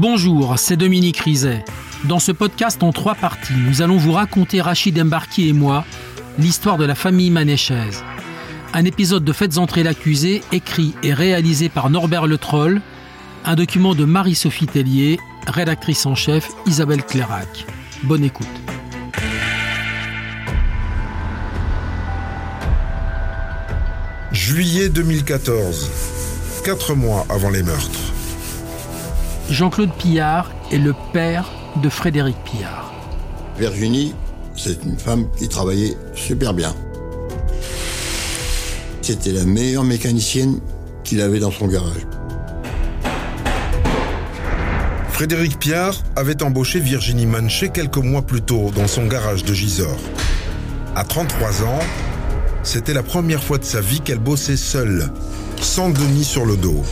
Bonjour, c'est Dominique Rizet. Dans ce podcast en trois parties, nous allons vous raconter Rachid Embarki et moi l'histoire de la famille manéchaise. Un épisode de Faites entrer l'accusé, écrit et réalisé par Norbert Le Troll, un document de Marie-Sophie Tellier, rédactrice en chef Isabelle Clairac. Bonne écoute. Juillet 2014, quatre mois avant les meurtres. Jean-Claude Pillard est le père de Frédéric Pillard. Virginie, c'est une femme qui travaillait super bien. C'était la meilleure mécanicienne qu'il avait dans son garage. Frédéric Piard avait embauché Virginie Manché quelques mois plus tôt dans son garage de Gisors. À 33 ans, c'était la première fois de sa vie qu'elle bossait seule, sans Denis sur le dos.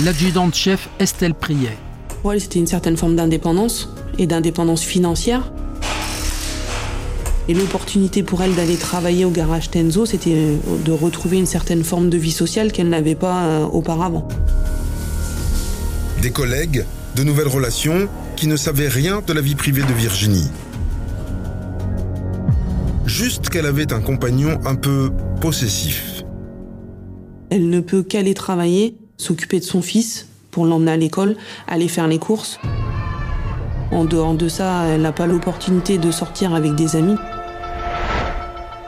L'adjudante-chef Estelle Priet. Pour elle, c'était une certaine forme d'indépendance et d'indépendance financière. Et l'opportunité pour elle d'aller travailler au garage Tenzo, c'était de retrouver une certaine forme de vie sociale qu'elle n'avait pas euh, auparavant. Des collègues, de nouvelles relations qui ne savaient rien de la vie privée de Virginie. Juste qu'elle avait un compagnon un peu possessif. Elle ne peut qu'aller travailler, s'occuper de son fils pour l'emmener à l'école, aller faire les courses. En dehors de ça, elle n'a pas l'opportunité de sortir avec des amis.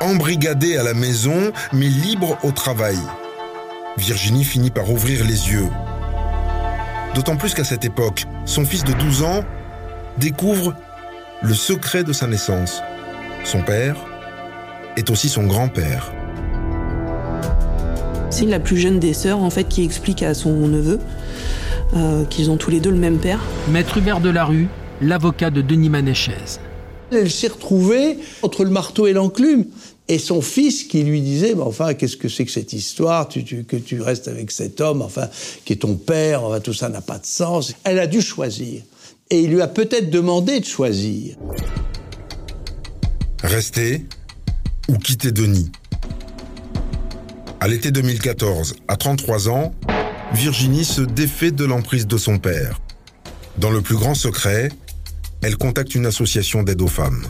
Embrigadée à la maison, mais libre au travail. Virginie finit par ouvrir les yeux. D'autant plus qu'à cette époque, son fils de 12 ans découvre le secret de sa naissance. Son père est aussi son grand-père. C'est la plus jeune des sœurs en fait qui explique à son neveu euh, qu'ils ont tous les deux le même père. Maître Hubert Delarue, l'avocat de Denis Manéchez. Elle s'est retrouvée entre le marteau et l'enclume. Et son fils qui lui disait, enfin, qu'est-ce que c'est que cette histoire, tu, tu, que tu restes avec cet homme, enfin, qui est ton père, enfin, tout ça n'a pas de sens. Elle a dû choisir. Et il lui a peut-être demandé de choisir. Rester ou quitter Denis? À l'été 2014, à 33 ans, Virginie se défait de l'emprise de son père. Dans le plus grand secret, elle contacte une association d'aide aux femmes.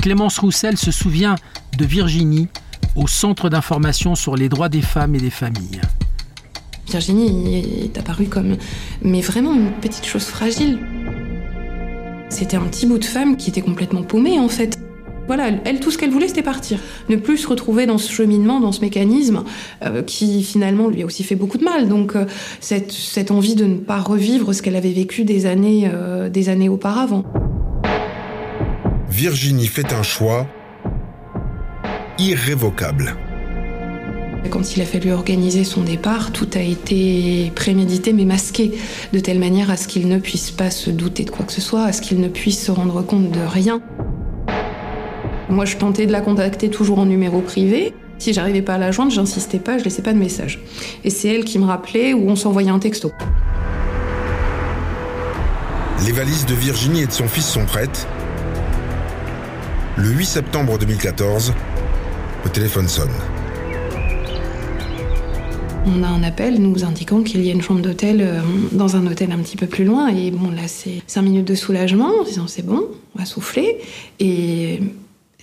Clémence Roussel se souvient de Virginie au Centre d'information sur les droits des femmes et des familles. Virginie est apparue comme, mais vraiment une petite chose fragile. C'était un petit bout de femme qui était complètement paumée en fait. Voilà, elle, tout ce qu'elle voulait, c'était partir. Ne plus se retrouver dans ce cheminement, dans ce mécanisme, euh, qui finalement lui a aussi fait beaucoup de mal. Donc, euh, cette, cette, envie de ne pas revivre ce qu'elle avait vécu des années, euh, des années auparavant. Virginie fait un choix irrévocable. Quand il a fallu organiser son départ, tout a été prémédité mais masqué, de telle manière à ce qu'il ne puisse pas se douter de quoi que ce soit, à ce qu'il ne puisse se rendre compte de rien. Moi, je tentais de la contacter toujours en numéro privé. Si j'arrivais pas à la joindre, j'insistais pas, je laissais pas de message. Et c'est elle qui me rappelait ou on s'envoyait un texto. Les valises de Virginie et de son fils sont prêtes. Le 8 septembre 2014, le téléphone sonne. On a un appel nous indiquant qu'il y a une chambre d'hôtel euh, dans un hôtel un petit peu plus loin. Et bon, là, c'est cinq minutes de soulagement en disant c'est bon, on va souffler. Et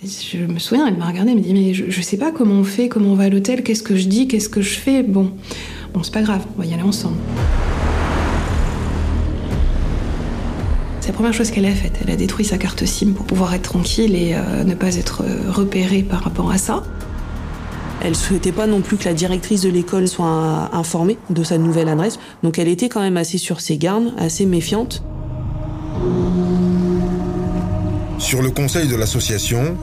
je me souviens, elle m'a regardé, elle me dit Mais je, je, sais pas comment on fait, comment on va à l'hôtel, qu'est-ce que je dis, qu'est-ce que je fais? Bon, bon, c'est pas grave, on va y aller ensemble. C'est la première chose qu'elle a faite. Elle a détruit sa carte SIM pour pouvoir être tranquille et euh, ne pas être repérée par rapport à ça. Elle souhaitait pas non plus que la directrice de l'école soit informée de sa nouvelle adresse, donc elle était quand même assez sur ses gardes, assez méfiante. Sur le conseil de l'association,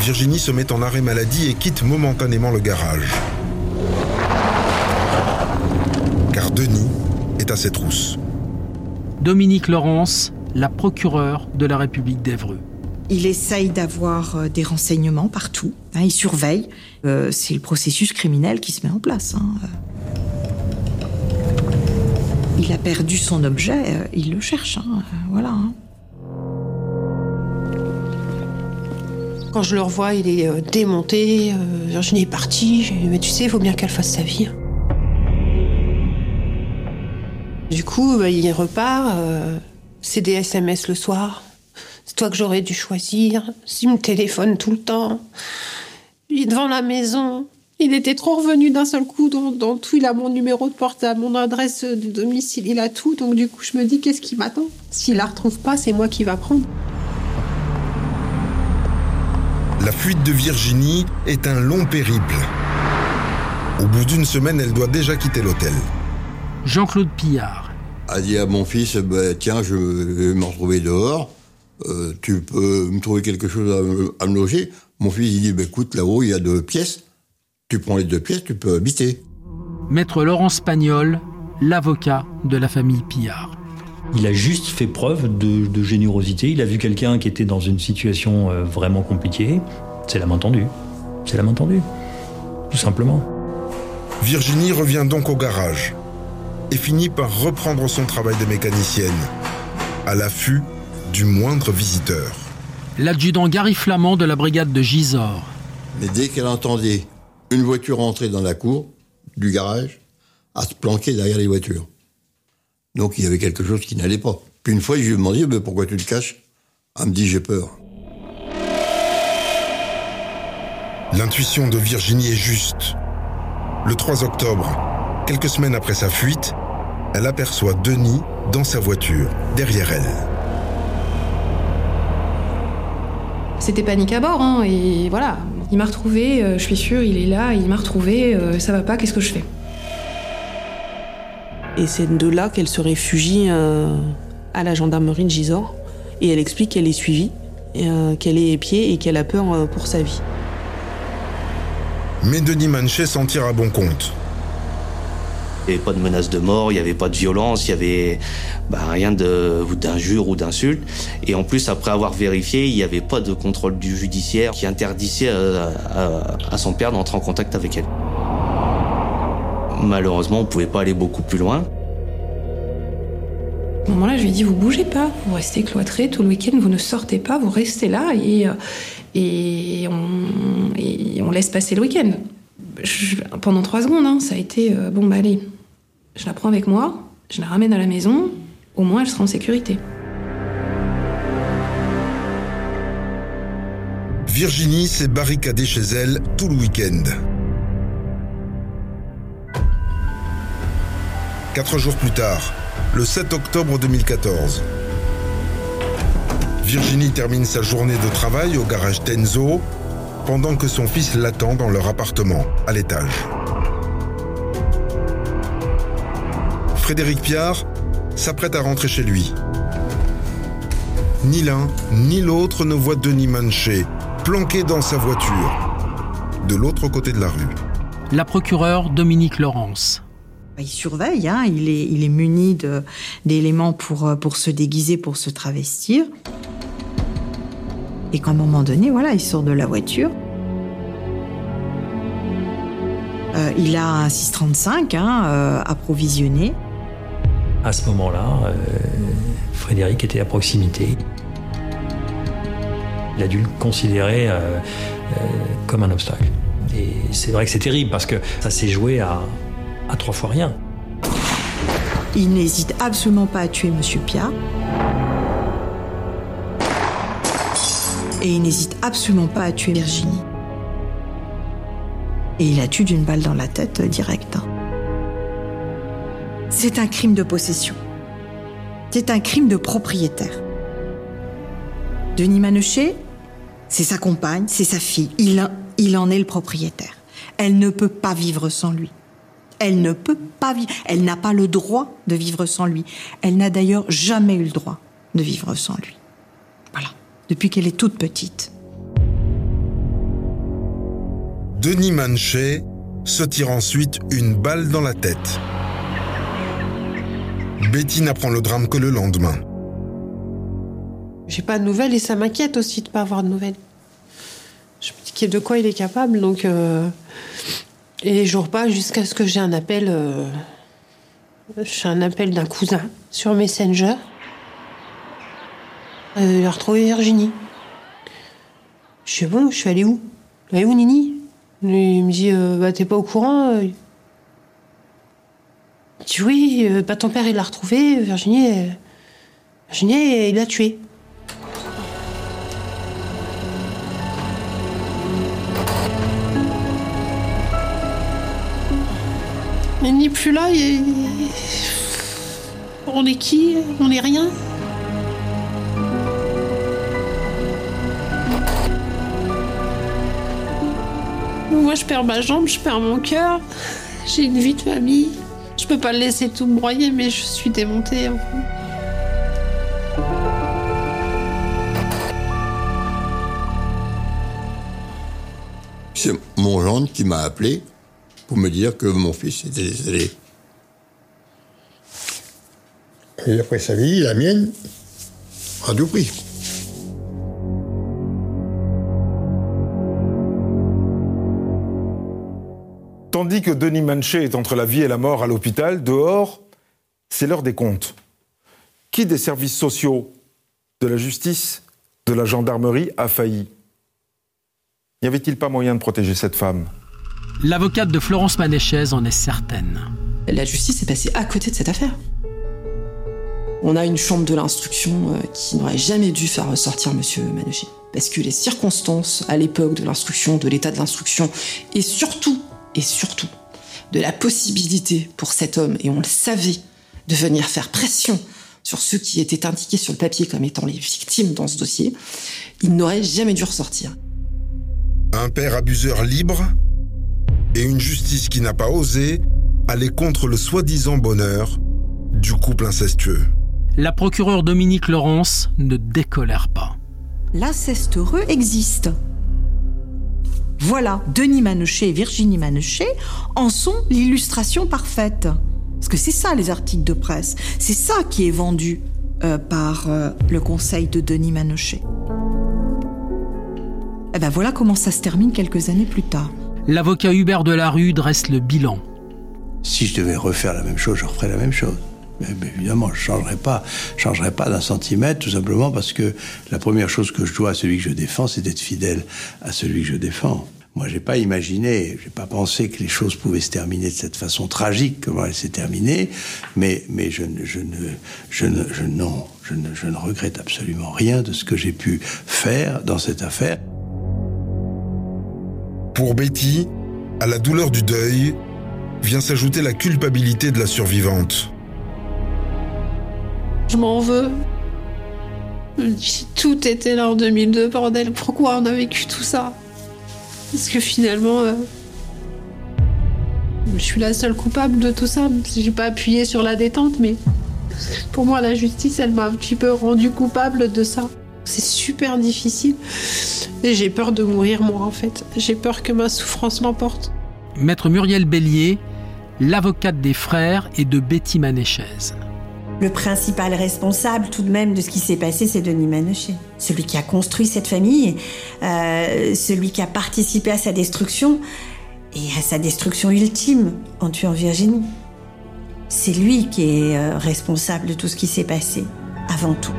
Virginie se met en arrêt maladie et quitte momentanément le garage. Car Denis est à ses trousses. Dominique Laurence, la procureure de la République d'Evreux. Il essaye d'avoir euh, des renseignements partout. Hein, il surveille. Euh, c'est le processus criminel qui se met en place. Hein. Il a perdu son objet, euh, il le cherche. Hein, voilà. Quand je le revois, il est euh, démonté. Virginie est partie. Mais tu sais, il faut bien qu'elle fasse sa vie. Du coup, bah, il repart, euh, c'est des SMS le soir. C'est toi que j'aurais dû choisir. S'il me téléphone tout le temps. Il est devant la maison. Il était trop revenu d'un seul coup dans, tout. Il a mon numéro de portable, mon adresse de domicile, il a tout. Donc du coup, je me dis, qu'est-ce qui m'attend? S'il la retrouve pas, c'est moi qui va prendre. La fuite de Virginie est un long périple. Au bout d'une semaine, elle doit déjà quitter l'hôtel. Jean-Claude Pillard. A dit à mon fils, bah, tiens, je vais me retrouver dehors. Euh, tu peux me trouver quelque chose à, me loger. Mon fils, il dit, bah, écoute, là-haut, il y a deux pièces. Tu prends les deux pièces, tu peux habiter. Maître Laurent Spagnol, l'avocat de la famille Pillard. Il a juste fait preuve de, générosité. Il a vu quelqu'un qui était dans une situation euh, vraiment compliquée. C'est la main tendue. C'est la main tendue. Tout simplement. Virginie revient donc au garage et finit par reprendre son travail de mécanicienne, à l'affût du moindre visiteur. L'adjudant Gary Flamand de la brigade de Gisors. Mais dès qu'elle entendait une voiture entrer dans la cour du garage, à se planquer derrière les voitures. Donc il y avait quelque chose qui n'allait pas. Puis une fois, je lui ai demandé mais pourquoi tu te caches? Elle me dit j'ai peur. L'intuition de Virginie est juste. Le 3 octobre, quelques semaines après sa fuite, elle aperçoit Denis dans sa voiture, derrière elle. C'était panique à bord, hein, et voilà. Il m'a retrouvé, euh, je suis sûre, il est là, il m'a retrouvé, euh, ça va pas, qu'est-ce que je fais? Et c'est de là qu'elle se réfugie euh, à la gendarmerie de Gisors, et elle explique qu'elle est suivie, qu'elle est épiée et qu'elle a peur pour sa vie. Mais Denis Manchet s'en tire à bon compte. Il n'y avait pas de menace de mort, il n'y avait pas de violence, il n'y avait bah, rien d'injure ou d'insulte. Et en plus, après avoir vérifié, il n'y avait pas de contrôle du judiciaire qui interdisait à, son père d'entrer en contact avec elle. Malheureusement, on ne pouvait pas aller beaucoup plus loin. À ce moment-là, je lui ai dit, vous bougez pas, vous restez cloîtrés tout le week-end, vous ne sortez pas, vous restez là et, euh, et, on, laisse passer le week-end. pendant trois secondes, hein, ça a été, euh, bon bah allez, je la prends avec moi, je la ramène à la maison, au moins elle sera en sécurité. Virginie s'est barricadée chez elle tout le week-end. Quatre jours plus tard, le 7 octobre 2014. Virginie termine sa journée de travail au garage Tenzo pendant que son fils l'attend dans leur appartement, à l'étage. Frédéric Piard s'apprête à rentrer chez lui. Ni l'un ni l'autre ne voit Denis Manchet planqué dans sa voiture, de l'autre côté de la rue. La procureure Dominique Laurence. Il surveille, hein, il, est, il est muni d'éléments pour, pour se déguiser, pour se travestir. Et qu'à un moment donné, voilà, il sort de la voiture. Euh, il a un 635 hein, euh, approvisionné. À ce moment-là, euh, Frédéric était à proximité. Il a dû le considérer comme un obstacle. Et c'est vrai que c'est terrible parce que ça s'est joué à, à trois fois rien. Il n'hésite absolument pas à tuer Monsieur Pia. Et il n'hésite absolument pas à tuer Virginie. Et il la tue d'une balle dans la tête euh, direct. Hein. C'est un crime de possession. C'est un crime de propriétaire. Denis Manechet, c'est sa compagne, c'est sa fille. Il, il en est le propriétaire. Elle ne peut pas vivre sans lui. Elle ne peut pas vivre. Elle n'a pas le droit de vivre sans lui. Elle n'a d'ailleurs jamais eu le droit de vivre sans lui. Voilà. Depuis qu'elle est toute petite. Denis Manchet se tire ensuite une balle dans la tête. Betty n'apprend le drame que le lendemain. J'ai pas de nouvelles et ça m'inquiète aussi de pas avoir de nouvelles. Je me dis de quoi il est capable, donc. Euh, et les jours jusqu'à ce que j'ai un appel. Euh, j'ai un appel d'un cousin sur Messenger. Euh, il a retrouvé Virginie. Je suis bon, je suis allée où? Elle est où Nini? Il me dit euh, Bah, t'es pas au courant euh? dit oui, euh, bah, ton père il l'a retrouvé, Virginie, Virginie il l'a tué. Il n'est plus là, il- on est qui? On est rien? Moi je perds ma jambe, je perds mon cœur, j'ai une vie de famille. Je peux pas le laisser tout broyer, mais je suis démontée. enfin. C'est mon gendre qui m'a appelé pour me dire que mon fils était décédé. Et après sa vie, la mienne, à tout prix. Tandis que Denis Manchet est entre la vie et la mort à l'hôpital, dehors, c'est l'heure des comptes. Qui des services sociaux, de la justice, de la gendarmerie a failli? N'y avait-il pas moyen de protéger cette femme? L'avocate de Florence Manéchez en est certaine. La justice est passée à côté de cette affaire. On a une chambre de l'instruction euh, qui n'aurait jamais dû faire ressortir Monsieur Manouchier. Parce que les circonstances à l'époque de l'instruction, de l'état de l'instruction, et surtout, et surtout, de la possibilité pour cet homme, et on le savait, de venir faire pression sur ceux qui étaient indiqués sur le papier comme étant les victimes dans ce dossier, il n'aurait jamais dû ressortir. Un père abuseur libre et une justice qui n'a pas osé aller contre le soi-disant bonheur du couple incestueux. La procureure Dominique Laurence ne décolère pas. L'inceste heureux existe. Voilà, Denis Manochet et Virginie Manochet en sont l'illustration parfaite. Parce que c'est ça les articles de presse. C'est ça qui est vendu euh, par euh, le conseil de Denis Manochet. Eh ben voilà comment ça se termine quelques années plus tard. L'avocat Hubert Delarue dresse le bilan. Si je devais refaire la même chose, je referais la même chose. Mais, évidemment, je ne pas, je changerais pas d'un centimètre, tout simplement parce que la première chose que je dois à celui que je défends, c'est d'être fidèle à celui que je défends. Moi, j'ai pas imaginé, j'ai pas pensé que les choses pouvaient se terminer de cette façon tragique, comment elles s'est terminée, mais, mais je, je ne, je ne, je, non, je ne regrette absolument rien de ce que j'ai pu faire dans cette affaire. Pour Betty, à la douleur du deuil, vient s'ajouter la culpabilité de la survivante. Je m'en veux. Dis, Tout était là en 2002, bordel. Pourquoi on a vécu tout ça? Parce que finalement, euh, je suis la seule coupable de tout ça. J'ai pas appuyé sur la détente, mais pour moi, la justice, elle m'a un petit peu rendu coupable de ça. C'est super difficile. Et j'ai peur de mourir, moi, en fait. J'ai peur que ma souffrance l'emporte. Maître Muriel Bélier, l'avocate des frères et de Betty Manéchez. Le principal responsable tout de même de ce qui s'est passé, c'est Denis Manochet. Celui qui a construit cette famille, euh, celui qui a participé à sa destruction et à sa destruction ultime en tuant Virginie. C'est lui qui est euh, responsable de tout ce qui s'est passé, avant tout.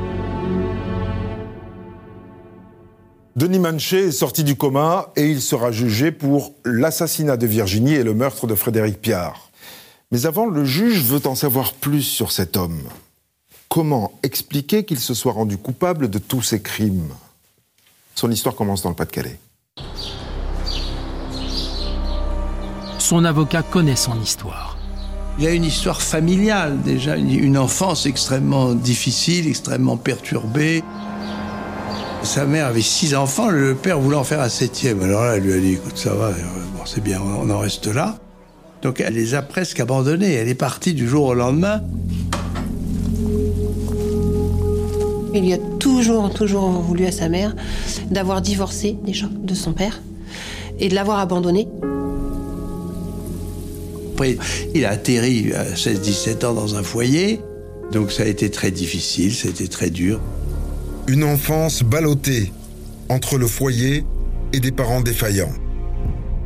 Denis Manchet est sorti du coma et il sera jugé pour l'assassinat de Virginie et le meurtre de Frédéric Piard. Mais avant, le juge veut en savoir plus sur cet homme. Comment expliquer qu'il se soit rendu coupable de tous ces crimes? Son histoire commence dans le Pas-de-Calais. Son avocat connaît son histoire. Il a une histoire familiale déjà, une, une enfance extrêmement difficile, extrêmement perturbée. Sa mère avait six enfants, le père voulait en faire un septième. Alors là, elle lui a dit, écoute, ça va, euh, bon, c'est bien, on en reste là. Donc elle les a presque abandonnés. Elle est partie du jour au lendemain. Il lui a toujours, toujours voulu à sa mère d'avoir divorcé déjà de son père et de l'avoir abandonné. Après, il a atterri à 16-17 ans dans un foyer. Donc ça a été très difficile, ça a été très dur. Une enfance ballottée entre le foyer et des parents défaillants.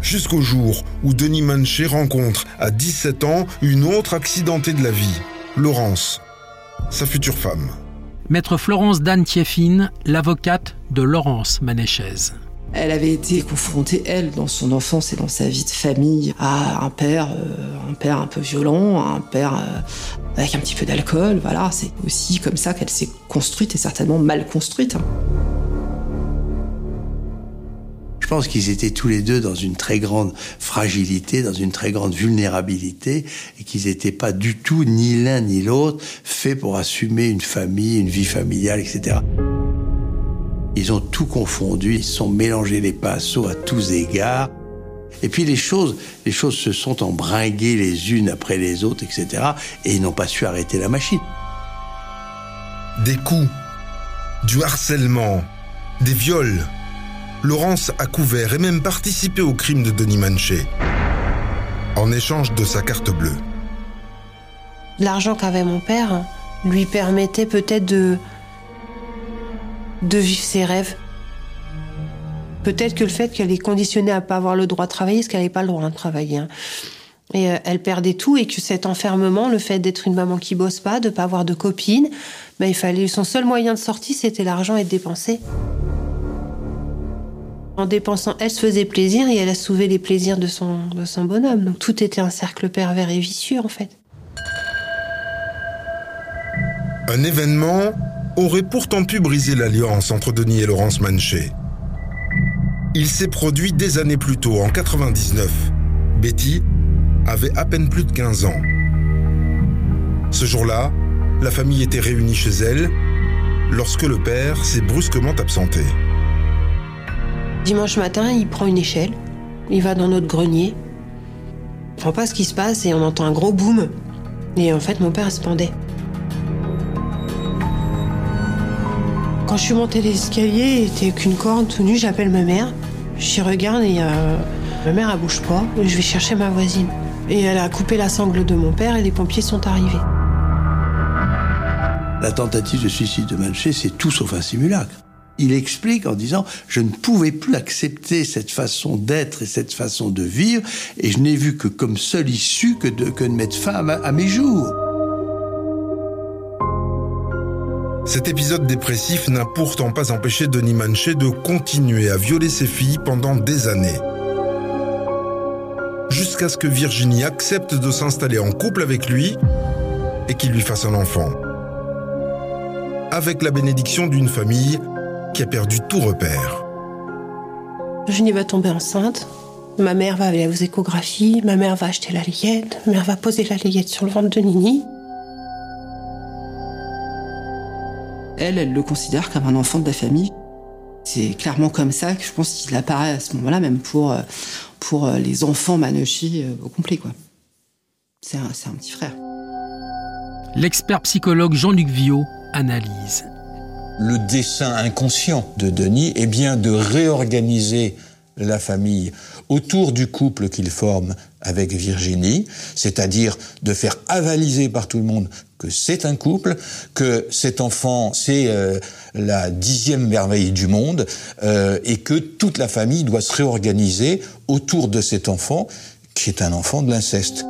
Jusqu'au jour où Denis Manchet rencontre à 17 ans une autre accidentée de la vie, Laurence, sa future femme. Maître Florence Dan Tieffin, l'avocate de Laurence Manéchez. Elle avait été confrontée, elle, dans son enfance et dans sa vie de famille, à un père, euh, un père un peu violent, un père euh, avec un petit peu d'alcool. Voilà, c'est aussi comme ça qu'elle s'est construite et certainement mal construite. Je pense qu'ils étaient tous les deux dans une très grande fragilité, dans une très grande vulnérabilité, et qu'ils n'étaient pas du tout, ni l'un ni l'autre, faits pour assumer une famille, une vie familiale, etc. Ils ont tout confondu, ils se sont mélangés les pinceaux à tous égards. Et puis les choses, les choses se sont embringuées les unes après les autres, etc. Et ils n'ont pas su arrêter la machine. Des coups, du harcèlement, des viols. Laurence a couvert et même participé au crime de Denis Manchet, en échange de sa carte bleue. L'argent qu'avait mon père lui permettait peut-être de de vivre ses rêves. Peut-être que le fait qu'elle est conditionnée à pas avoir le droit de travailler, parce qu'elle n'avait pas le droit de travailler. hein. Et euh, elle perdait tout et que cet enfermement, le fait d'être une maman qui bosse pas, de pas avoir de copine, ben, il fallait son seul moyen de sortie, c'était l'argent et de dépenser. En dépensant, elle se faisait plaisir et elle a sauvé les plaisirs de son, de son bonhomme. Donc tout était un cercle pervers et vicieux en fait. Un événement aurait pourtant pu briser l'alliance entre Denis et Laurence Manchet. Il s'est produit des années plus tôt, en 99. Betty avait à peine plus de 15 ans. Ce jour-là, la famille était réunie chez elle lorsque le père s'est brusquement absenté. Dimanche matin, il prend une échelle, il va dans notre grenier. On comprend pas ce qui se passe et on entend un gros boom. Et en fait, mon père se pendait. Quand je suis montée l'escalier, il était qu'une corde tout j'appelle ma mère. J'y regarde et euh, ma mère, elle bouge pas. Je vais chercher ma voisine. Et elle a coupé la sangle de mon père et les pompiers sont arrivés. La tentative de suicide de Manchet, c'est tout sauf un simulacre. Il explique en disant je ne pouvais plus accepter cette façon d'être et cette façon de vivre, et je n'ai vu que comme seule issue que de, que de mettre fin à mes jours. Cet épisode dépressif n'a pourtant pas empêché Denis Manchet de continuer à violer ses filles pendant des années. Jusqu'à ce que Virginie accepte de s'installer en couple avec lui et qu'il lui fasse un enfant. Avec la bénédiction d'une famille qui a perdu tout repère. Virginie va tomber enceinte. Ma mère va aller aux échographies. Ma mère va acheter la layette. Ma mère va poser la layette sur le ventre de Nini. Elle, elle le considère comme un enfant de la famille. C'est clairement comme ça que je pense qu'il apparaît à ce moment-là, même pour, euh, pour euh, les enfants Manochi euh, au complet. quoi. C'est un, c'est un petit frère. L'expert psychologue Jean-Luc Viau analyse. Le dessin inconscient de Denis est bien de réorganiser la famille autour du couple qu'il forme avec Virginie, c'est-à-dire de faire avaliser par tout le monde que c'est un couple, que cet enfant c'est euh, la dixième merveille du monde euh, et que toute la famille doit se réorganiser autour de cet enfant qui est un enfant de l'inceste.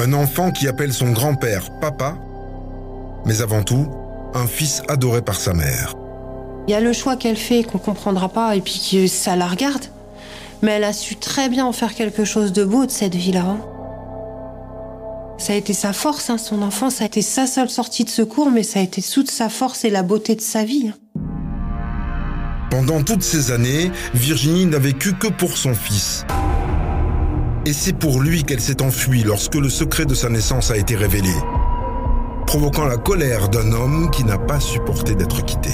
Un enfant qui appelle son grand-père papa, mais avant tout, un fils adoré par sa mère. Il y a le choix qu'elle fait qu'on comprendra pas et puis que ça la regarde. Mais elle a su très bien en faire quelque chose de beau de cette vie-là. Ça a été sa force, hein, son enfant, ça a été sa seule sortie de secours, mais ça a été toute sa force et la beauté de sa vie. Pendant toutes ces années, Virginie n'a vécu que pour son fils. Et c'est pour lui qu'elle s'est enfuie lorsque le secret de sa naissance a été révélé, provoquant la colère d'un homme qui n'a pas supporté d'être quitté.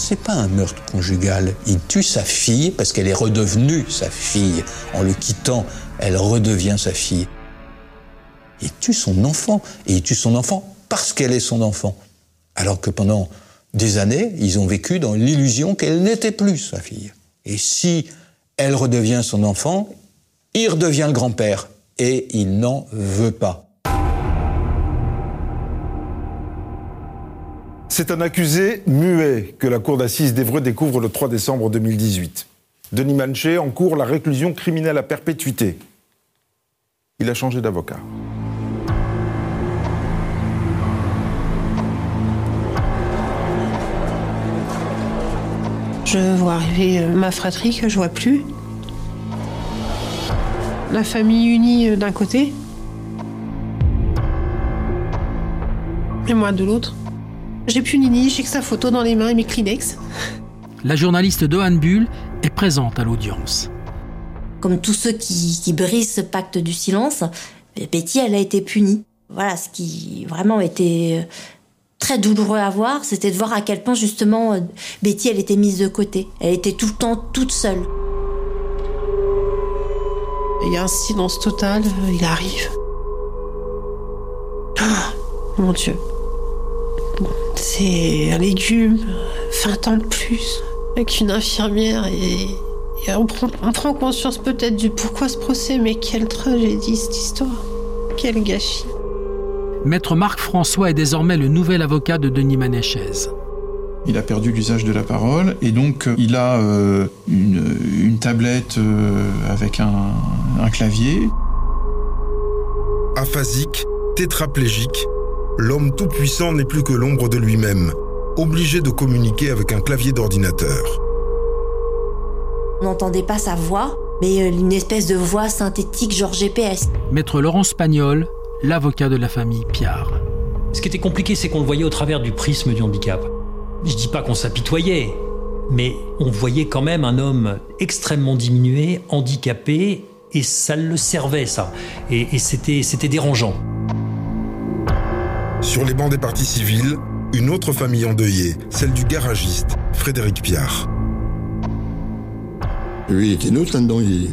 C'est pas un meurtre conjugal. Il tue sa fille parce qu'elle est redevenue sa fille. En le quittant, elle redevient sa fille. Il tue son enfant. Et il tue son enfant parce qu'elle est son enfant. Alors que pendant des années, ils ont vécu dans l'illusion qu'elle n'était plus sa fille. Et si elle redevient son enfant, il redevient le grand-père. Et il n'en veut pas. C'est un accusé muet que la cour d'assises d'Evreux découvre le 3 décembre 2018. Denis Manchet encourt la réclusion criminelle à perpétuité. Il a changé d'avocat. Je vois arriver euh, ma fratrie que je vois plus. La famille unie euh, d'un côté. Et moi de l'autre. J'ai plus Nini, j'ai que sa photo dans les mains et mes Kleenex. La journaliste Dohan Bull est présente à l'audience. Comme tous ceux qui, qui brisent ce pacte du silence, Betty, elle a été punie. Voilà, ce qui vraiment était euh, très douloureux à voir, c'était de voir à quel point justement euh, Betty, elle était mise de côté. Elle était tout le temps toute seule. Il y a un silence total, euh, il arrive. Ah, mon Dieu. C'est un légume, 20 ans de plus, avec une infirmière et, et on, prend, on prend conscience peut-être du pourquoi ce procès, mais quelle tragédie cette histoire. Quel gâchis. Maître Marc François est désormais le nouvel avocat de Denis Manéchez. Il a perdu l'usage de la parole et donc euh, il a euh, une, une, tablette euh, avec un, un clavier. Aphasique, tétraplégique, l'homme tout-puissant n'est plus que l'ombre de lui-même, obligé de communiquer avec un clavier d'ordinateur. On n'entendait pas sa voix, mais une espèce de voix synthétique genre GPS. Maître Laurent Spagnol, l'avocat de la famille Piard. Ce qui était compliqué, c'est qu'on le voyait au travers du prisme du handicap. Je dis pas qu'on s'apitoyait, mais on voyait quand même un homme extrêmement diminué, handicapé, et ça le servait, ça. Et, et c'était, c'était dérangeant. Sur les bancs des partis civils, une autre famille endeuillée, celle du garagiste, Frédéric Piard. Lui, il était neutre là-dedans. Il,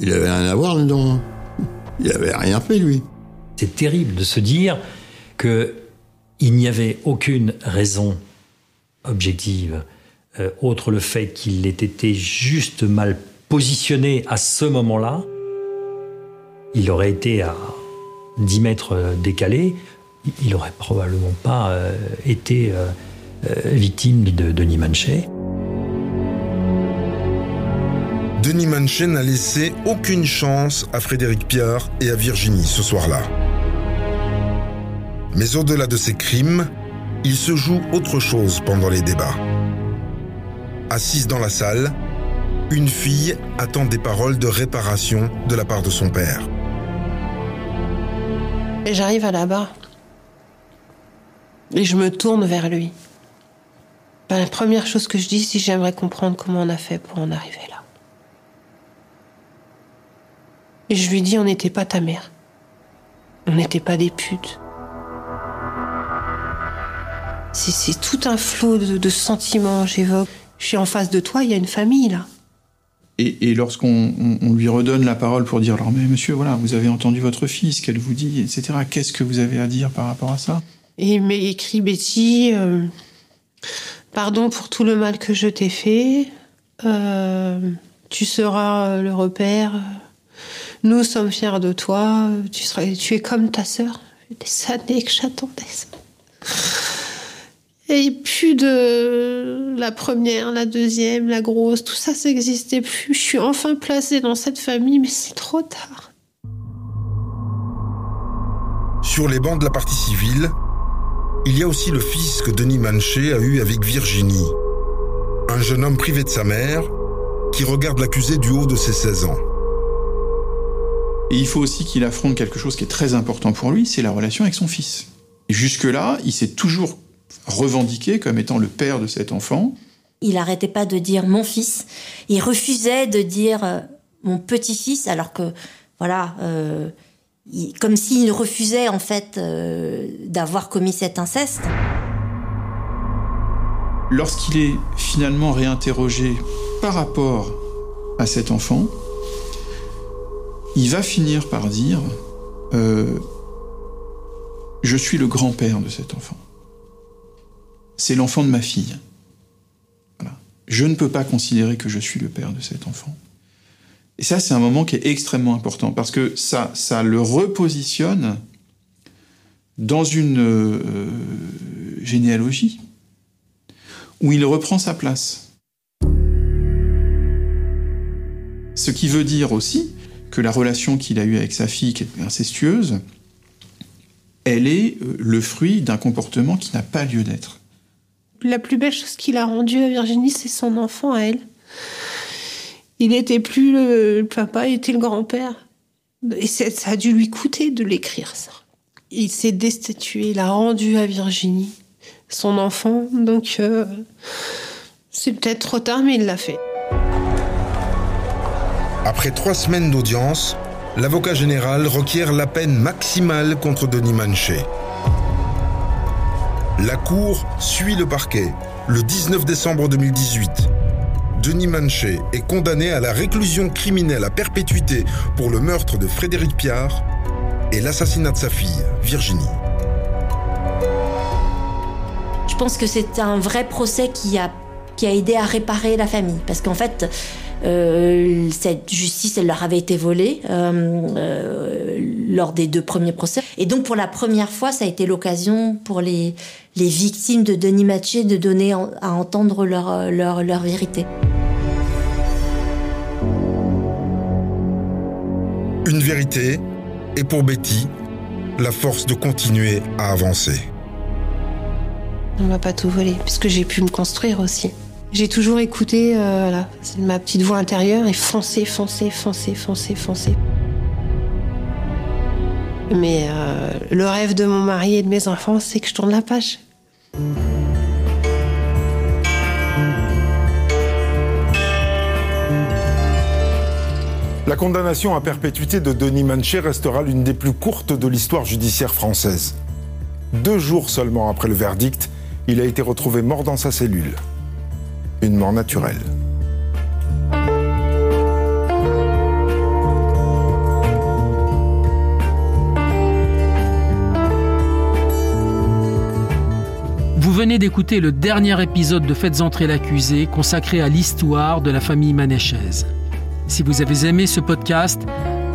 il avait rien à voir là-dedans. Il avait rien fait, lui. C'est terrible de se dire que il n'y avait aucune raison objective, euh, autre le fait qu'il ait été juste mal positionné à ce moment-là. Il aurait été à 10 mètres décalé, il n'aurait probablement pas euh, été euh, victime de Denis Manchet. Denis Manchet n'a laissé aucune chance à Frédéric Piard et à Virginie ce soir-là. Mais au-delà de ces crimes, il se joue autre chose pendant les débats. Assise dans la salle, une fille attend des paroles de réparation de la part de son père. Et j'arrive à la barre. Et je me tourne vers lui. La première chose que je dis, c'est j'aimerais comprendre comment on a fait pour en arriver là. Et je lui dis, on n'était pas ta mère. On n'était pas des putes. C'est tout un flot de, sentiments, j'évoque. Je suis en face de toi, il y a une famille là. Et, lorsqu'on on, on lui redonne la parole pour dire alors mais monsieur voilà vous avez entendu votre ce qu'elle vous dit etc qu'est-ce que vous avez à dire par rapport à ça? Il m'a écrit Betty euh, pardon pour tout le mal que je t'ai fait. Euh, tu seras le repère. Nous sommes fiers de toi. Tu tu es comme ta sœur. Des années que j'attendais ça. Et plus de la première, la deuxième, la grosse, tout ça, ça n'existait plus. Je suis enfin placée dans cette famille, mais c'est trop tard. Sur les bancs de la partie civile, il y a aussi le fils que Denis Manchet a eu avec Virginie. Un jeune homme privé de sa mère qui regarde l'accusé du haut de ses 16 ans. Et il faut aussi qu'il affronte quelque chose qui est très important pour lui, c'est la relation avec son fils. Et jusque-là, il s'est toujours revendiqué comme étant le père de cet enfant. Il arrêtait pas de dire mon fils. Il refusait de dire euh, mon petit-fils, alors que, voilà, euh, comme s'il refusait en fait euh, d'avoir commis cet inceste. Lorsqu'il est finalement réinterrogé par rapport à cet enfant, il va finir par dire euh, Je suis le grand-père de cet enfant c'est l'enfant de ma fille. Je ne peux pas considérer que je suis le père de cet enfant. Et ça, c'est un moment qui est extrêmement important parce que ça, le repositionne dans une euh, généalogie où il reprend sa place. Ce qui veut dire aussi que la relation qu'il a eue avec sa fille, qui est incestueuse, elle est le fruit d'un comportement qui n'a pas lieu d'être La plus belle chose qu'il a rendue à Virginie, c'est son enfant à elle. Il était plus le, papa, il était le grand-père. Et ça a dû lui coûter de l'écrire, ça. Il s'est destitué, il a rendu à Virginie son enfant. Donc, euh, c'est peut-être trop tard, mais il l'a fait. Après trois semaines d'audience, l'avocat général requiert la peine maximale contre Denis Manchet. La Cour suit le parquet. Le 19 décembre 2018, Denis Manchet est condamné à la réclusion criminelle à perpétuité pour le meurtre de Frédéric Piard et l'assassinat de sa fille, Virginie. Je pense que c'est un vrai procès qui a, qui a aidé à réparer la famille. Parce qu'en fait, euh, cette justice, elle leur avait été volée euh, euh, lors des deux premiers procès. Et donc, pour la première fois, ça a été l'occasion pour les, les victimes de Denis Mathieu de donner à entendre leur, leur, leur vérité. Vérité, et pour Betty, la force de continuer à avancer. On m'a pas tout volé, puisque j'ai pu me construire aussi. J'ai toujours écouté euh, ma petite voix intérieure et foncer, foncer, foncer, foncer, foncer. Mais euh, le rêve de mon mari et de mes enfants, c'est que je tourne la page. La condamnation à perpétuité de Denis Manchet restera l'une des plus courtes de l'histoire judiciaire française. Deux jours seulement après le verdict, il a été retrouvé mort dans sa cellule. Une mort naturelle. Vous venez d'écouter le dernier épisode de Faites entrer l'accusé consacré à l'histoire de la famille Manéchaise. Si vous avez aimé ce podcast,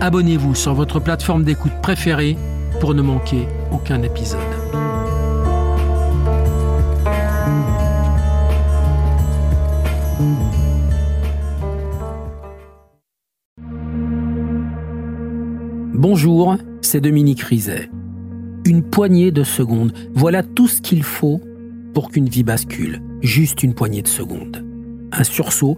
abonnez-vous sur votre plateforme d'écoute préférée pour ne manquer aucun épisode. Bonjour, c'est Dominique Rizet. Une poignée de secondes, voilà tout ce qu'il faut pour qu'une vie bascule. Juste une poignée de secondes. Un sursaut,